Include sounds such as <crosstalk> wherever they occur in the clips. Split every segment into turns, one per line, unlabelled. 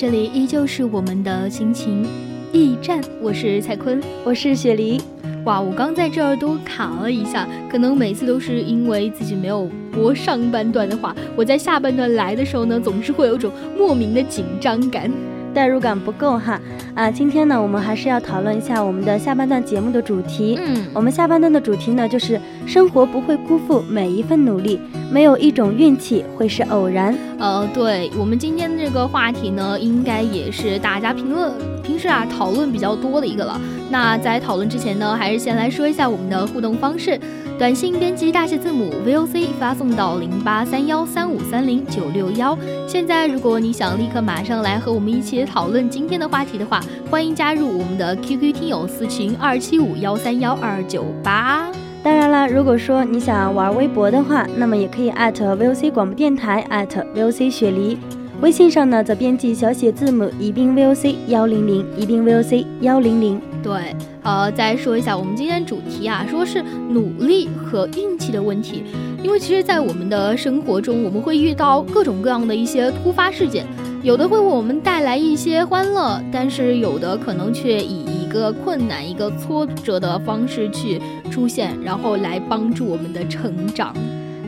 这里依旧是我们的心情驿站，我是蔡坤，
我是雪梨。
哇，我刚在这儿都卡了一下，可能每次都是因为自己没有播上半段的话，我在下半段来的时候呢，总是会有种莫名的紧张感。
代入感不够哈啊！今天呢，我们还是要讨论一下我们的下半段节目的主题。
嗯，
我们下半段的主题呢，就是生活不会辜负每一份努力，没有一种运气会是偶然。
呃，对我们今天的这个话题呢，应该也是大家评论平时啊讨论比较多的一个了。那在讨论之前呢，还是先来说一下我们的互动方式。短信编辑大写字母 VOC 发送到零八三幺三五三零九六幺。现在，如果你想立刻马上来和我们一起讨论今天的话题的话，欢迎加入我们的 QQ 听友私群二七五幺三幺二九八。
当然了，如果说你想玩微博的话，那么也可以艾特 VOC 广播电台，艾特 VOC 雪梨。微信上呢，则编辑小写字母宜宾 VOC 幺零零，宜宾 VOC 幺零零。
对，呃，再说一下我们今天主题啊，说是努力和运气的问题。因为其实，在我们的生活中，我们会遇到各种各样的一些突发事件，有的会为我们带来一些欢乐，但是有的可能却以一个困难、一个挫折的方式去出现，然后来帮助我们的成长。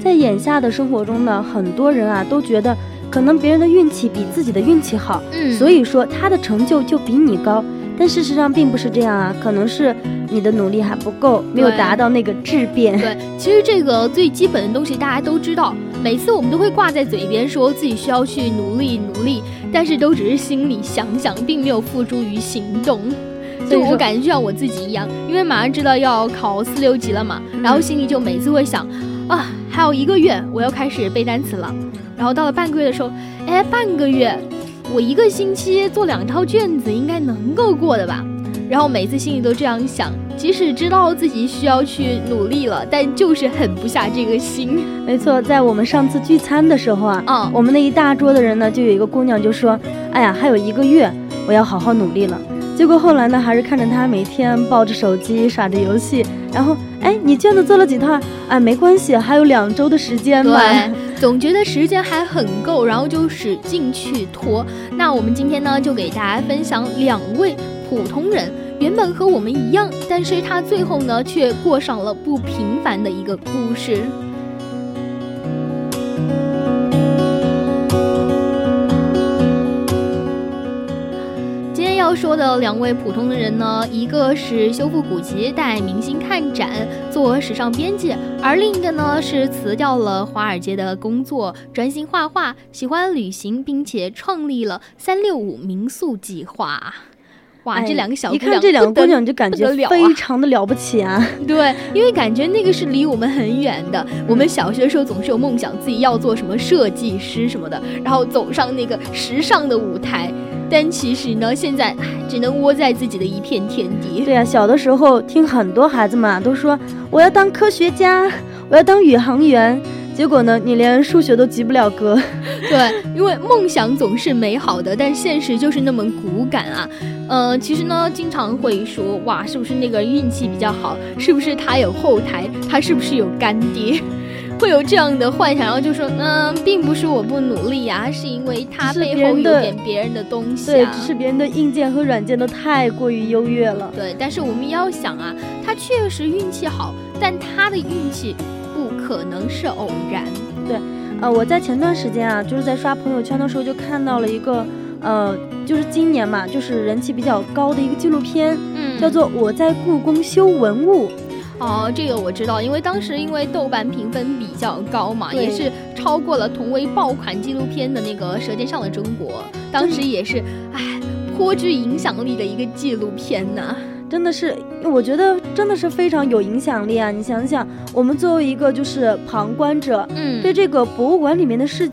在眼下的生活中呢，很多人啊都觉得。可能别人的运气比自己的运气好，
嗯，
所以说他的成就就比你高，但事实上并不是这样啊，可能是你的努力还不够，没有达到那个质变。
对，其实这个最基本的东西大家都知道，每次我们都会挂在嘴边，说自己需要去努力努力，但是都只是心里想想，并没有付诸于行动。就我感觉就像我自己一样，因为马上知道要考四六级了嘛，然后心里就每次会想，啊，还有一个月我要开始背单词了。然后到了半个月的时候，哎，半个月，我一个星期做两套卷子应该能够过的吧？然后每次心里都这样想，即使知道自己需要去努力了，但就是狠不下这个心。
没错，在我们上次聚餐的时候啊，
嗯，
我们那一大桌的人呢，就有一个姑娘就说：“哎呀，还有一个月，我要好好努力了。”结果后来呢，还是看着她每天抱着手机耍着游戏，然后，哎，你卷子做了几套？哎，没关系，还有两周的时间嘛。
总觉得时间还很够，然后就使劲去拖。那我们今天呢，就给大家分享两位普通人，原本和我们一样，但是他最后呢，却过上了不平凡的一个故事。要说的两位普通的人呢，一个是修复古籍、带明星看展、做时尚编辑，而另一个呢是辞掉了华尔街的工作，专心画画，喜欢旅行，并且创立了三六五民宿计划。哇，这两个小姑娘，
一看这两个姑娘就感觉非常的了不起啊！<laughs>
对，因为感觉那个是离我们很远的。我们小学的时候总是有梦想，自己要做什么设计师什么的，然后走上那个时尚的舞台。但其实呢，现在只能窝在自己的一片天地。
对啊，小的时候听很多孩子们都说我要当科学家，我要当宇航员。结果呢，你连数学都及不了格。<laughs>
对，因为梦想总是美好的，但现实就是那么骨感啊。呃，其实呢，经常会说哇，是不是那个运气比较好？是不是他有后台？他是不是有干爹？会有这样的幻想，然后就说，嗯，并不是我不努力呀，是因为他背后有点别人的东西
啊，对，是别人的硬件和软件都太过于优越了。
对，但是我们要想啊，他确实运气好，但他的运气不可能是偶然。
对，呃，我在前段时间啊，就是在刷朋友圈的时候就看到了一个，呃，就是今年嘛，就是人气比较高的一个纪录片，嗯，叫做《我在故宫修文物》。
哦，这个我知道，因为当时因为豆瓣评分比较高嘛，也是超过了同为爆款纪录片的那个《舌尖上的中国》，当时也是，哎，颇具影响力的一个纪录片呢。
真的是，我觉得真的是非常有影响力啊！你想想，我们作为一个就是旁观者，嗯，对这个博物馆里面的世，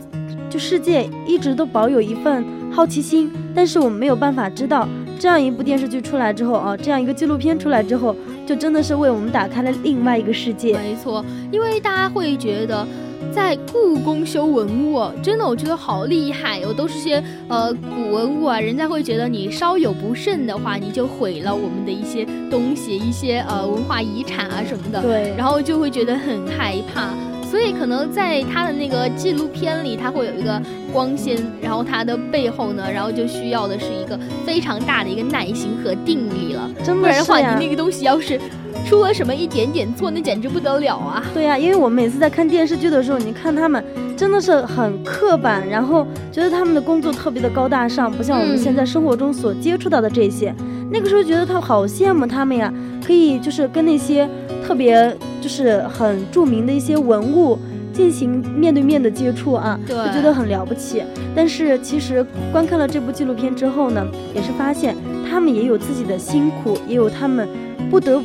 就世界一直都保有一份好奇心，但是我们没有办法知道，这样一部电视剧出来之后啊，这样一个纪录片出来之后。就真的是为我们打开了另外一个世界。
没错，因为大家会觉得，在故宫修文物，真的我觉得好厉害哦，都是些呃古文物啊。人家会觉得你稍有不慎的话，你就毁了我们的一些东西，一些呃文化遗产啊什么的。
对，
然后就会觉得很害怕。所以可能在他的那个纪录片里，他会有一个光鲜，然后他的背后呢，然后就需要的是一个非常大的一个耐心和定力了。
不
然的话，你那个东西要是出了什么一点点错，那简直不得了啊！
对呀，因为我每次在看电视剧的时候，你看他们真的是很刻板，然后觉得他们的工作特别的高大上，不像我们现在生活中所接触到的这些。那个时候觉得他好羡慕他们呀，可以就是跟那些。特别就是很著名的一些文物进行面对面的接触啊，
就
觉得很了不起。但是其实观看了这部纪录片之后呢，也是发现他们也有自己的辛苦，也有他们不得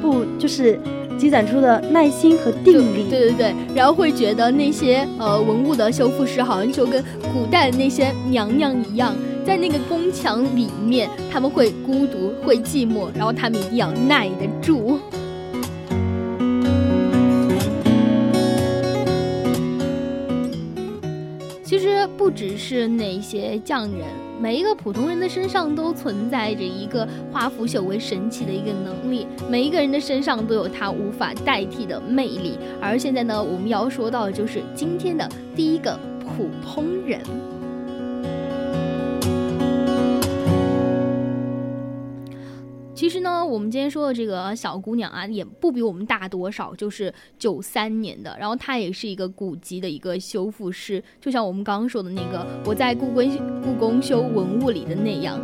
不就是积攒出的耐心和定力。
对对对，然后会觉得那些呃文物的修复师好像就跟古代的那些娘娘一样，在那个宫墙里面，他们会孤独，会寂寞，然后他们一定要耐得住。不只是那些匠人，每一个普通人的身上都存在着一个化腐朽为神奇的一个能力，每一个人的身上都有他无法代替的魅力。而现在呢，我们要说到的就是今天的第一个普通人。其实呢，我们今天说的这个小姑娘啊，也不比我们大多少，就是九三年的。然后她也是一个古籍的一个修复师，就像我们刚刚说的那个我在故宫故宫修文物里的那样，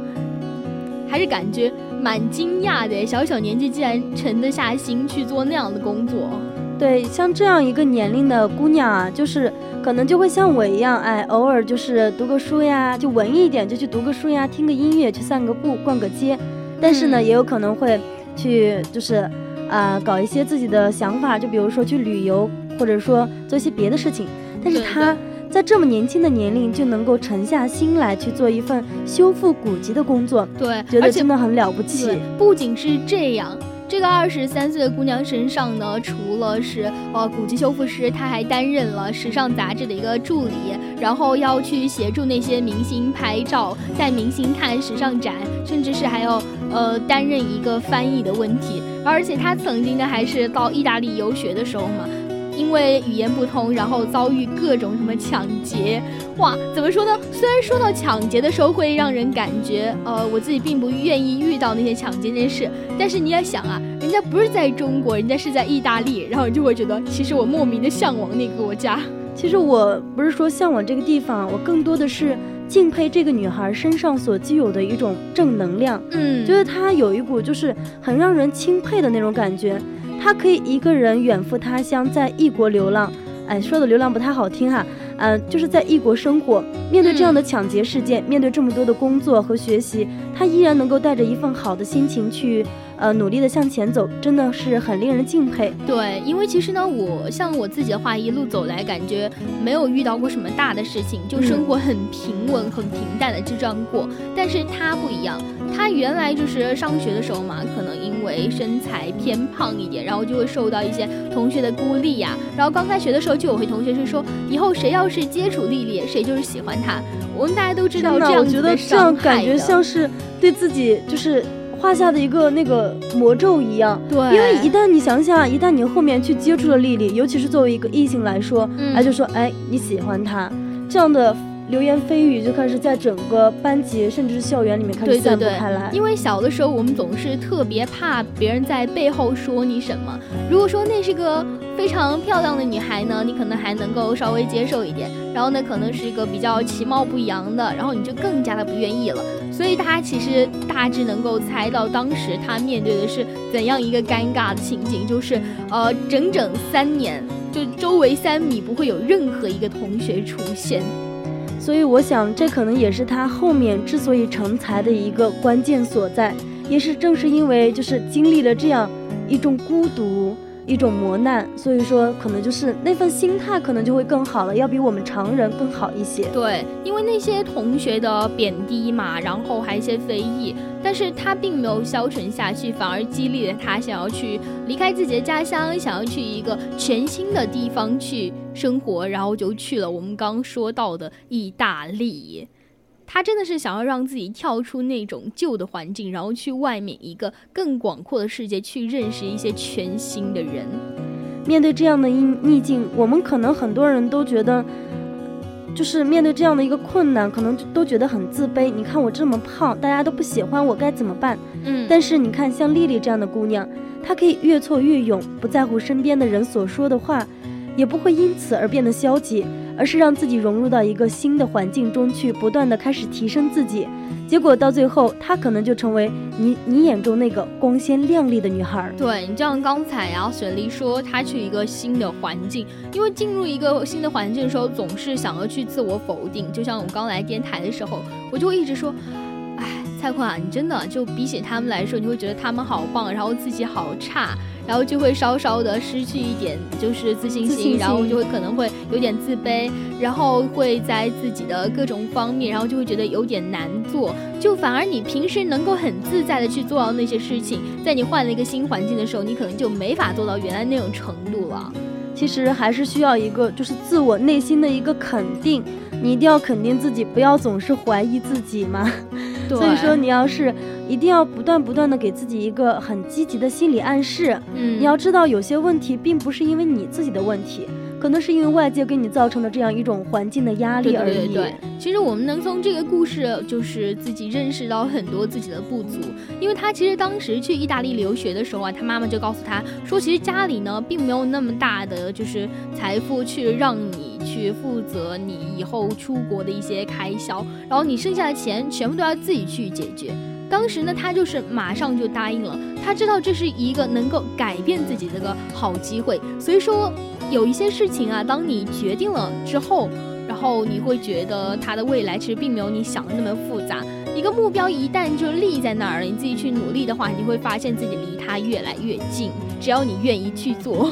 还是感觉蛮惊讶的。小小年纪竟然沉得下心去做那样的工作。
对，像这样一个年龄的姑娘啊，就是可能就会像我一样，哎，偶尔就是读个书呀，就文艺一点就去读个书呀，听个音乐，去散个步，逛个街。但是呢，也有可能会去，就是，啊，搞一些自己的想法，就比如说去旅游，或者说做一些别的事情。但是他在这么年轻的年龄就能够沉下心来去做一份修复古籍的工作，
对，
觉得真的很了不起。
不仅是这样。这个二十三岁的姑娘身上呢，除了是呃古籍修复师，她还担任了时尚杂志的一个助理，然后要去协助那些明星拍照，带明星看时尚展，甚至是还要呃担任一个翻译的问题。而且他曾经呢，还是到意大利游学的时候嘛。因为语言不通，然后遭遇各种什么抢劫，哇，怎么说呢？虽然说到抢劫的时候会让人感觉，呃，我自己并不愿意遇到那些抢劫这件事，但是你也想啊，人家不是在中国，人家是在意大利，然后你就会觉得，其实我莫名的向往那个国家。
其实我不是说向往这个地方，我更多的是敬佩这个女孩身上所具有的一种正能量，
嗯，
觉得她有一股就是很让人钦佩的那种感觉。她可以一个人远赴他乡，在异国流浪，哎，说的流浪不太好听哈，嗯，就是在异国生活，面对这样的抢劫事件，面对这么多的工作和学习，她依然能够带着一份好的心情去。呃，努力的向前走，真的是很令人敬佩。
对，因为其实呢，我像我自己的话，一路走来，感觉没有遇到过什么大的事情，就生活很平稳、很平淡的就这样过。但是他不一样，他原来就是上学的时候嘛，可能因为身材偏胖一点，然后就会受到一些同学的孤立呀。然后刚开学的时候，就有回同学是说，以后谁要是接触丽丽，谁就是喜欢她。我们大家都知道这样
我觉得这样感觉像是对自己就是。画下的一个那个魔咒一样。
对，
因为一旦你想想，一旦你后面去接触了丽丽，尤其是作为一个异性来说，
嗯
哎，就说哎你喜欢她，这样的流言蜚语就开始在整个班级甚至是校园里面开始散布
对对对
开来。
因为小的时候我们总是特别怕别人在背后说你什么。如果说那是个非常漂亮的女孩呢，你可能还能够稍微接受一点。然后呢，可能是一个比较其貌不扬的，然后你就更加的不愿意了。所以他其实大致能够猜到当时他面对的是怎样一个尴尬的情景，就是呃，整整三年，就周围三米不会有任何一个同学出现。
所以我想，这可能也是他后面之所以成才的一个关键所在，也是正是因为就是经历了这样一种孤独、一种磨难，所以说可能就是那份心态可能就会更好了，要比我们常人更好一些。
对，因为那些同学的贬低嘛，然后还有一些非议，但是他并没有消沉下去，反而激励了他想要去离开自己的家乡，想要去一个全新的地方去生活，然后就去了我们刚说到的意大利。他真的是想要让自己跳出那种旧的环境，然后去外面一个更广阔的世界，去认识一些全新的人。
面对这样的逆逆境，我们可能很多人都觉得，就是面对这样的一个困难，可能都觉得很自卑。你看我这么胖，大家都不喜欢我，该怎么办？
嗯，
但是你看，像丽丽这样的姑娘，她可以越挫越勇，不在乎身边的人所说的话，也不会因此而变得消极，而是让自己融入到一个新的环境中去，不断的开始提升自己。结果到最后，她可能就成为你你眼中那个光鲜亮丽的女孩。
对你就像刚才呀、雪莉说她去一个新的环境，因为进入一个新的环境的时候，总是想要去自我否定。就像我刚来电台的时候，我就一直说，蔡坤啊，你真的就比起他们来说，你会觉得他们好棒，然后自己好差，然后就会稍稍的失去一点就是自信心，
自信心
然后就会可能会有点自卑，然后会在自己的各种方面，然后就会觉得有点难做。就反而你平时能够很自在的去做到那些事情，在你换了一个新环境的时候，你可能就没法做到原来那种程度了。
其实还是需要一个就是自我内心的一个肯定，你一定要肯定自己，不要总是怀疑自己嘛。
对，
所以说，你要是一定要不断不断的给自己一个很积极的心理暗示，
嗯，
你要知道有些问题并不是因为你自己的问题，可能是因为外界给你造成的这样一种环境的压力
对
而已。
对对对，其实我们能从这个故事，就是自己认识到很多自己的不足。因为他其实当时去意大利留学的时候啊，他妈妈就告诉他说，其实家里呢并没有那么大的就是财富去让你去负责你以后出国的一些开销，然后你剩下的钱全部都要自己去解决。当时呢，他就是马上就答应了，他知道这是一个能够改变自己的个好机会，所以说有一些事情啊，当你决定了之后，然后你会觉得它的未来其实并没有你想的那么复杂。一个目标一旦就立在那儿了，你自己去努力的话，你会发现自己离它越来越近。只要你愿意去做，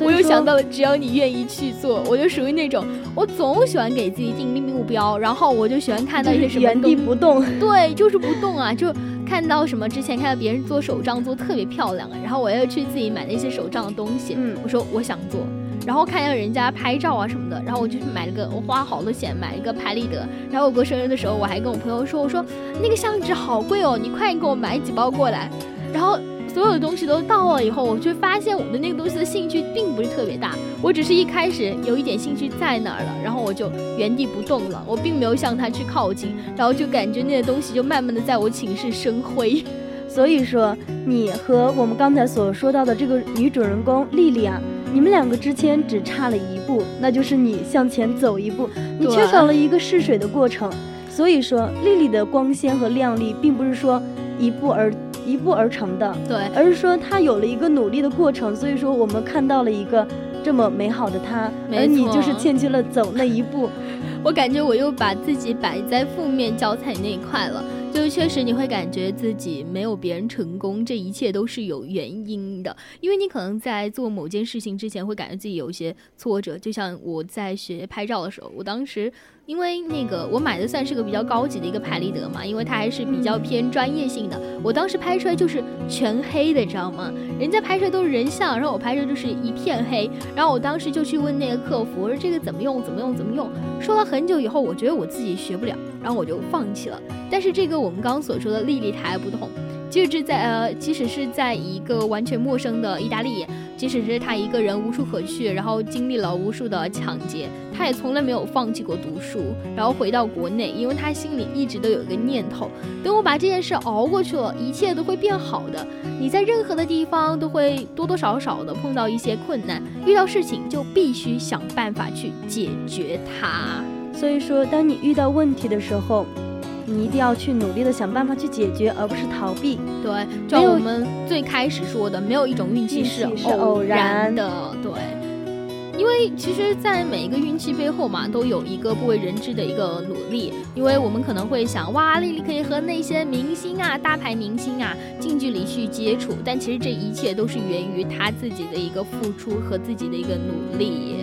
我又想到了，只要你愿意去做，我就属于那种我总喜欢给自己定立目标，然后我就喜欢看到一些什么
原地不动。<laughs>
对，就是不动啊，就看到什么之前看到别人做手账做特别漂亮啊，然后我要去自己买那些手账的东西，
嗯
我说我想做，然后看到人家拍照啊什么的，然后我就去买了个，我花好多钱买了个拍立得，然后我过生日的时候我还跟我朋友说，我说那个相纸好贵哦，你快点给我买几包过来，然后。所有的东西都到了以后，我就发现我对那个东西的兴趣并不是特别大，我只是一开始有一点兴趣在那儿了，然后我就原地不动了，我并没有向它去靠近，然后就感觉那个东西就慢慢的在我寝室生灰。<laughs>
所以说，你和我们刚才所说到的这个女主人公莉莉啊，你们两个之间只差了一步，那就是你向前走一步，你缺少了一个试水的过程。所以说，丽丽的光鲜和亮丽，并不是说一步而一步而成的，
对，
而是说她有了一个努力的过程。所以说，我们看到了一个这么美好的她，而你就是欠缺了走那一步。<laughs>
我感觉我又把自己摆在负面教材那一块了。就确实你会感觉自己没有别人成功，这一切都是有原因的。因为你可能在做某件事情之前，会感觉自己有一些挫折。就像我在学拍照的时候，我当时因为那个我买的算是个比较高级的一个拍立得嘛，因为它还是比较偏专业性的。我当时拍出来就是全黑的，知道吗？人家拍出来都是人像，然后我拍出来就是一片黑。然后我当时就去问那个客服，我说这个怎么用？怎么用？怎么用？说了很久以后，我觉得我自己学不了，然后我就放弃了。但是这个我们刚刚所说的丽丽她还不同，即使在呃，即使是在一个完全陌生的意大利，即使是他一个人无处可去，然后经历了无数的抢劫，他也从来没有放弃过读书。然后回到国内，因为他心里一直都有一个念头：等我把这件事熬过去了，一切都会变好的。你在任何的地方都会多多少少的碰到一些困难，遇到事情就必须想办法去解决它。
所以说，当你遇到问题的时候，你一定要去努力的想办法去解决，而不是逃避。
对，就像我们最开始说的，没有一种运气是偶然的。对，因为其实，在每一个运气背后嘛，都有一个不为人知的一个努力。因为我们可能会想，哇，丽丽可以和那些明星啊、大牌明星啊近距离去接触，但其实这一切都是源于她自己的一个付出和自己的一个努力。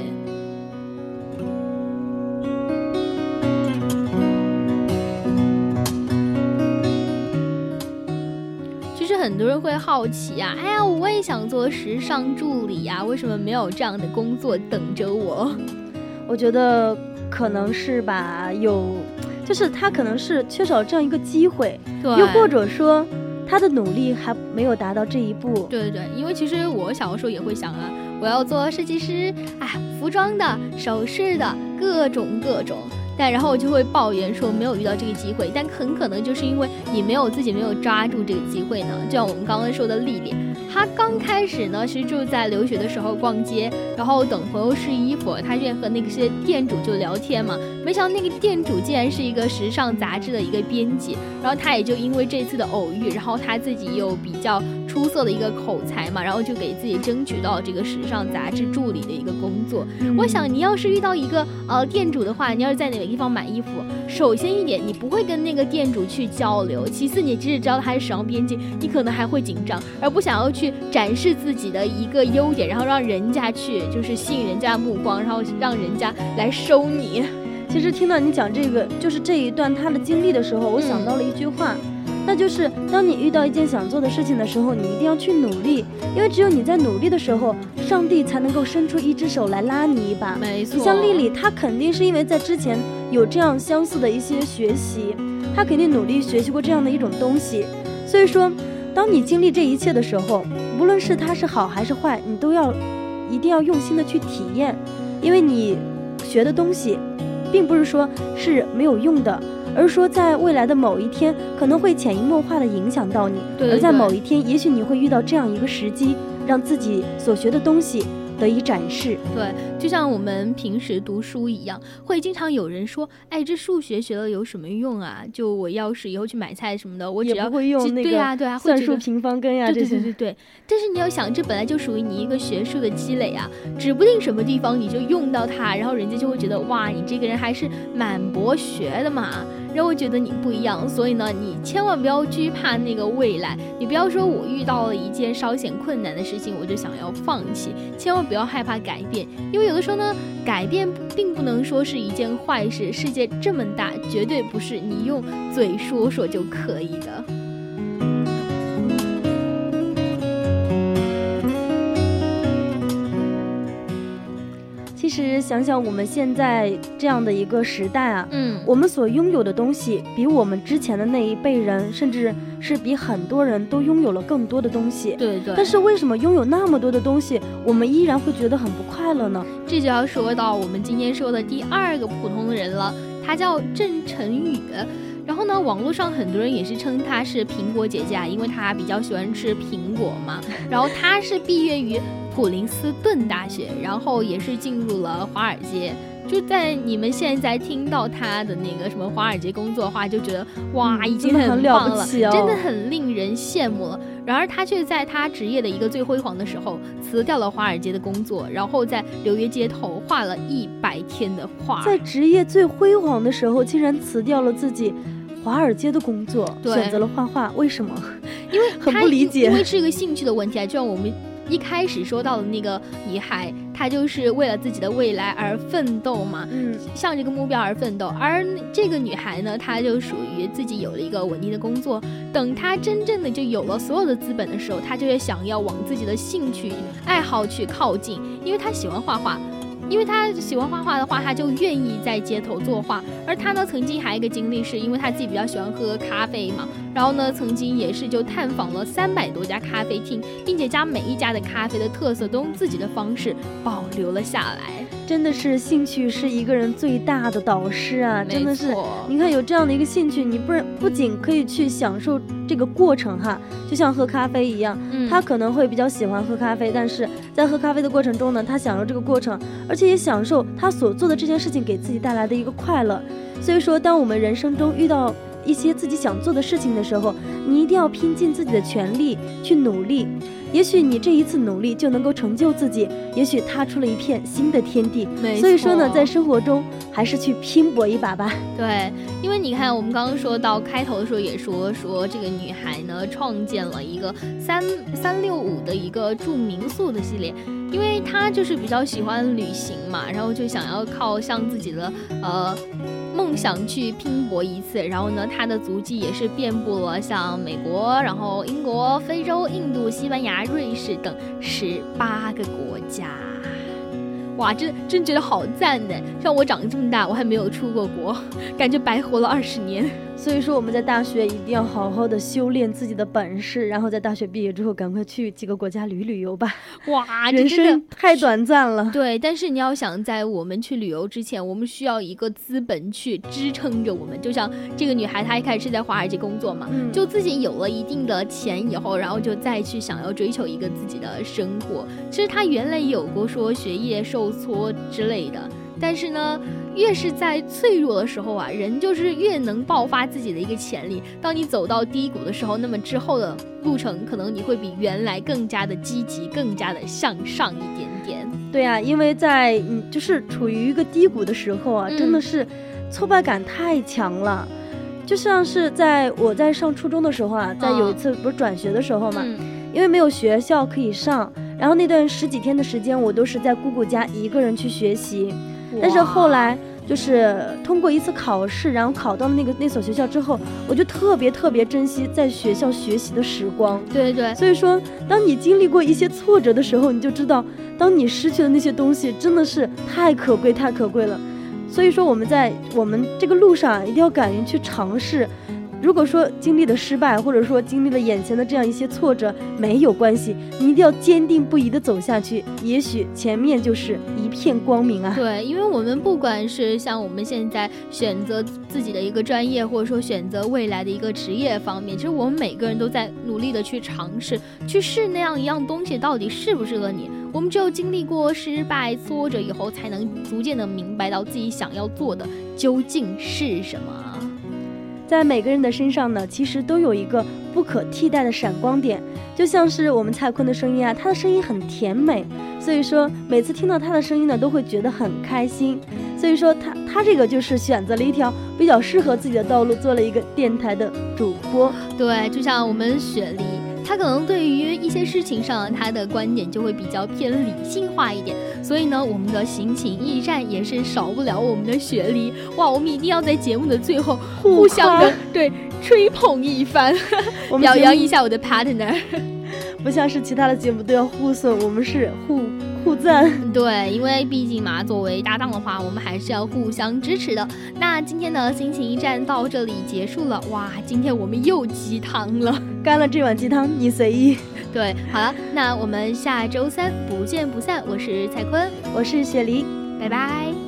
很多人会好奇啊，哎呀，我也想做时尚助理呀，为什么没有这样的工作等着我？<laughs>
我觉得可能是吧，有，就是他可能是缺少这样一个机会，又或者说他的努力还没有达到这一步。
对对对，因为其实我小的时候也会想啊，我要做设计师，哎，服装的、首饰的，各种各种。但然后我就会抱怨说没有遇到这个机会，但很可能就是因为你没有自己没有抓住这个机会呢。就像我们刚刚说的丽丽，她刚开始呢其实就在留学的时候逛街，然后等朋友试衣服，她愿和那些店主就聊天嘛。没想到那个店主竟然是一个时尚杂志的一个编辑，然后她也就因为这次的偶遇，然后她自己又比较出色的一个口才嘛，然后就给自己争取到这个时尚杂志助理的一个工作。我想你要是遇到一个呃店主的话，你要是在哪个地方买衣服，首先一点，你不会跟那个店主去交流；其次，你即使知道他是时尚编辑，你可能还会紧张，而不想要去展示自己的一个优点，然后让人家去就是吸引人家目光，然后让人家来收你。
其实听到你讲这个，就是这一段他的经历的时候，我想到了一句话。那就是当你遇到一件想做的事情的时候，你一定要去努力，因为只有你在努力的时候，上帝才能够伸出一只手来拉你一把。
没错，
你像丽丽，她肯定是因为在之前有这样相似的一些学习，她肯定努力学习过这样的一种东西。所以说，当你经历这一切的时候，无论是它是好还是坏，你都要一定要用心的去体验，因为你学的东西，并不是说是没有用的。而说，在未来的某一天，可能会潜移默化的影响到你；而在某一天，也许你会遇到这样一个时机，让自己所学的东西。得以展示，
对，就像我们平时读书一样，会经常有人说，哎，这数学学了有什么用啊？就我要是以后去买菜什么的，我只要
会用那个，
对啊，对啊，
算术平方根呀，
对对对对对。但是你要想，这本来就属于你一个学术的积累啊，指不定什么地方你就用到它，然后人家就会觉得，哇，你这个人还是蛮博学的嘛，让我觉得你不一样。所以呢，你千万不要惧怕那个未来，你不要说我遇到了一件稍显困难的事情，我就想要放弃，千万。不要害怕改变，因为有的时候呢，改变并不能说是一件坏事。世界这么大，绝对不是你用嘴说说就可以的。
其实想想我们现在这样的一个时代啊，
嗯，
我们所拥有的东西，比我们之前的那一辈人，甚至是比很多人都拥有了更多的东西。
对对。
但是为什么拥有那么多的东西，我们依然会觉得很不快乐呢？
这就要说到我们今天说的第二个普通人了，他叫郑晨宇。然后呢，网络上很多人也是称他是苹果姐姐啊，因为他比较喜欢吃苹果嘛。然后他是毕业于。普林斯顿大学，然后也是进入了华尔街。就在你们现在听到他的那个什么华尔街工作的话，就觉得哇，已经很棒了，真的很令人羡慕了。然而他却在他职业的一个最辉煌的时候辞掉了华尔街的工作，然后在纽约街头画了一百天的画。
在职业最辉煌的时候，竟然辞掉了自己华尔街的工作，选择了画画，为什么？
因为 <laughs>
很不理解，
因为是一个兴趣的问题啊，就像我们。一开始说到的那个女孩，她就是为了自己的未来而奋斗嘛，
嗯，
向这个目标而奋斗。而这个女孩呢，她就属于自己有了一个稳定的工作。等她真正的就有了所有的资本的时候，她就会想要往自己的兴趣爱好去靠近，因为她喜欢画画。因为他喜欢画画的话，他就愿意在街头作画。而他呢，曾经还有一个经历，是因为他自己比较喜欢喝咖啡嘛，然后呢，曾经也是就探访了三百多家咖啡厅，并且将每一家的咖啡的特色都用自己的方式保留了下来。
真的是兴趣是一个人最大的导师啊！真的是，你看有这样的一个兴趣，你不然不仅可以去享受这个过程哈，就像喝咖啡一样，
嗯
他可能会比较喜欢喝咖啡，但是在喝咖啡的过程中呢，他享受这个过程，而且也享受他所做的这件事情给自己带来的一个快乐。所以说，当我们人生中遇到一些自己想做的事情的时候，你一定要拼尽自己的全力去努力。也许你这一次努力就能够成就自己，也许踏出了一片新的天地。所以说呢，在生活中还是去拼搏一把吧。
对，因为你看，我们刚刚说到开头的时候也说说这个女孩呢创建了一个三三六五的一个住民宿的系列，因为他就是比较喜欢旅行嘛，然后就想要靠向自己的呃梦想去拼搏一次，然后呢，他的足迹也是遍布了像美国，然后英国、非洲、印度、西班牙、瑞士等十八个国家。哇，真真觉得好赞呢！像我长这么大，我还没有出过国，感觉白活了二十年。
所以说我们在大学一定要好好的修炼自己的本事，然后在大学毕业之后赶快去几个国家旅旅游吧。
哇，<laughs>
人生太短暂了。
对，但是你要想，在我们去旅游之前，我们需要一个资本去支撑着我们。就像这个女孩，她一开始是在华尔街工作嘛，
嗯
就自己有了一定的钱以后，然后就再去想要追求一个自己的生活。其实她原来有过说学业受挫之类的，但是呢，越是在脆弱的时候啊，人就是越能爆发自己的一个潜力。当你走到低谷的时候，那么之后的路程可能你会比原来更加的积极，更加的向上一点点。
对啊、因为在你就是处于一个低谷的时候啊，
嗯
真的是挫败感太强了。就像是在我在上初中的时候啊，在有一次不是转学的时候嘛，
嗯
因为没有学校可以上，然后那段十几天的时间，我都是在姑姑家一个人去学习。但是后来就是通过一次考试，然后考到了那个那所学校之后，我就特别特别珍惜在学校学习的时光。
对对
所以说，当你经历过一些挫折的时候，你就知道，当你失去的那些东西真的是太可贵、太可贵了。所以说，我们在我们这个路上啊一定要敢于去尝试。如果说经历了失败，或者说经历了眼前的这样一些挫折，没有关系，你一定要坚定不移的走下去。也许前面就是一片光明啊！
对，因为我们不管是像我们现在选择自己的一个专业，或者说选择未来的一个职业方面，其实我们每个人都在努力的去尝试，去试那样一样东西到底适不适合你。我们只有经历过失败、挫折以后，才能逐渐的明白到自己想要做的究竟是什么。
在每个人的身上呢，其实都有一个不可替代的闪光点，就像是我们蔡坤的声音啊，他的声音很甜美，所以说每次听到他的声音呢，都会觉得很开心。所以说他他这个就是选择了一条比较适合自己的道路，做了一个电台的主播。
对，就像我们雪梨，她可能对于一些事情上，她的观点就会比较偏理性化一点。所以呢，我们的心情驿站也是少不了我们的雪梨。哇，我们一定要在节目的最后互相的 <laughs> 对吹捧一番，<laughs> 表扬一下我的 partner。<laughs>
不像是其他的节目都要互损，我们是互互赞。
对，因为毕竟嘛，作为搭档的话，我们还是要互相支持的。那今天的心情驿站到这里结束了。哇，今天我们又鸡汤了。
干了这碗鸡汤，你随意。
对，好了，那我们下周三不见不散。我是蔡坤，
我是雪梨。
拜拜。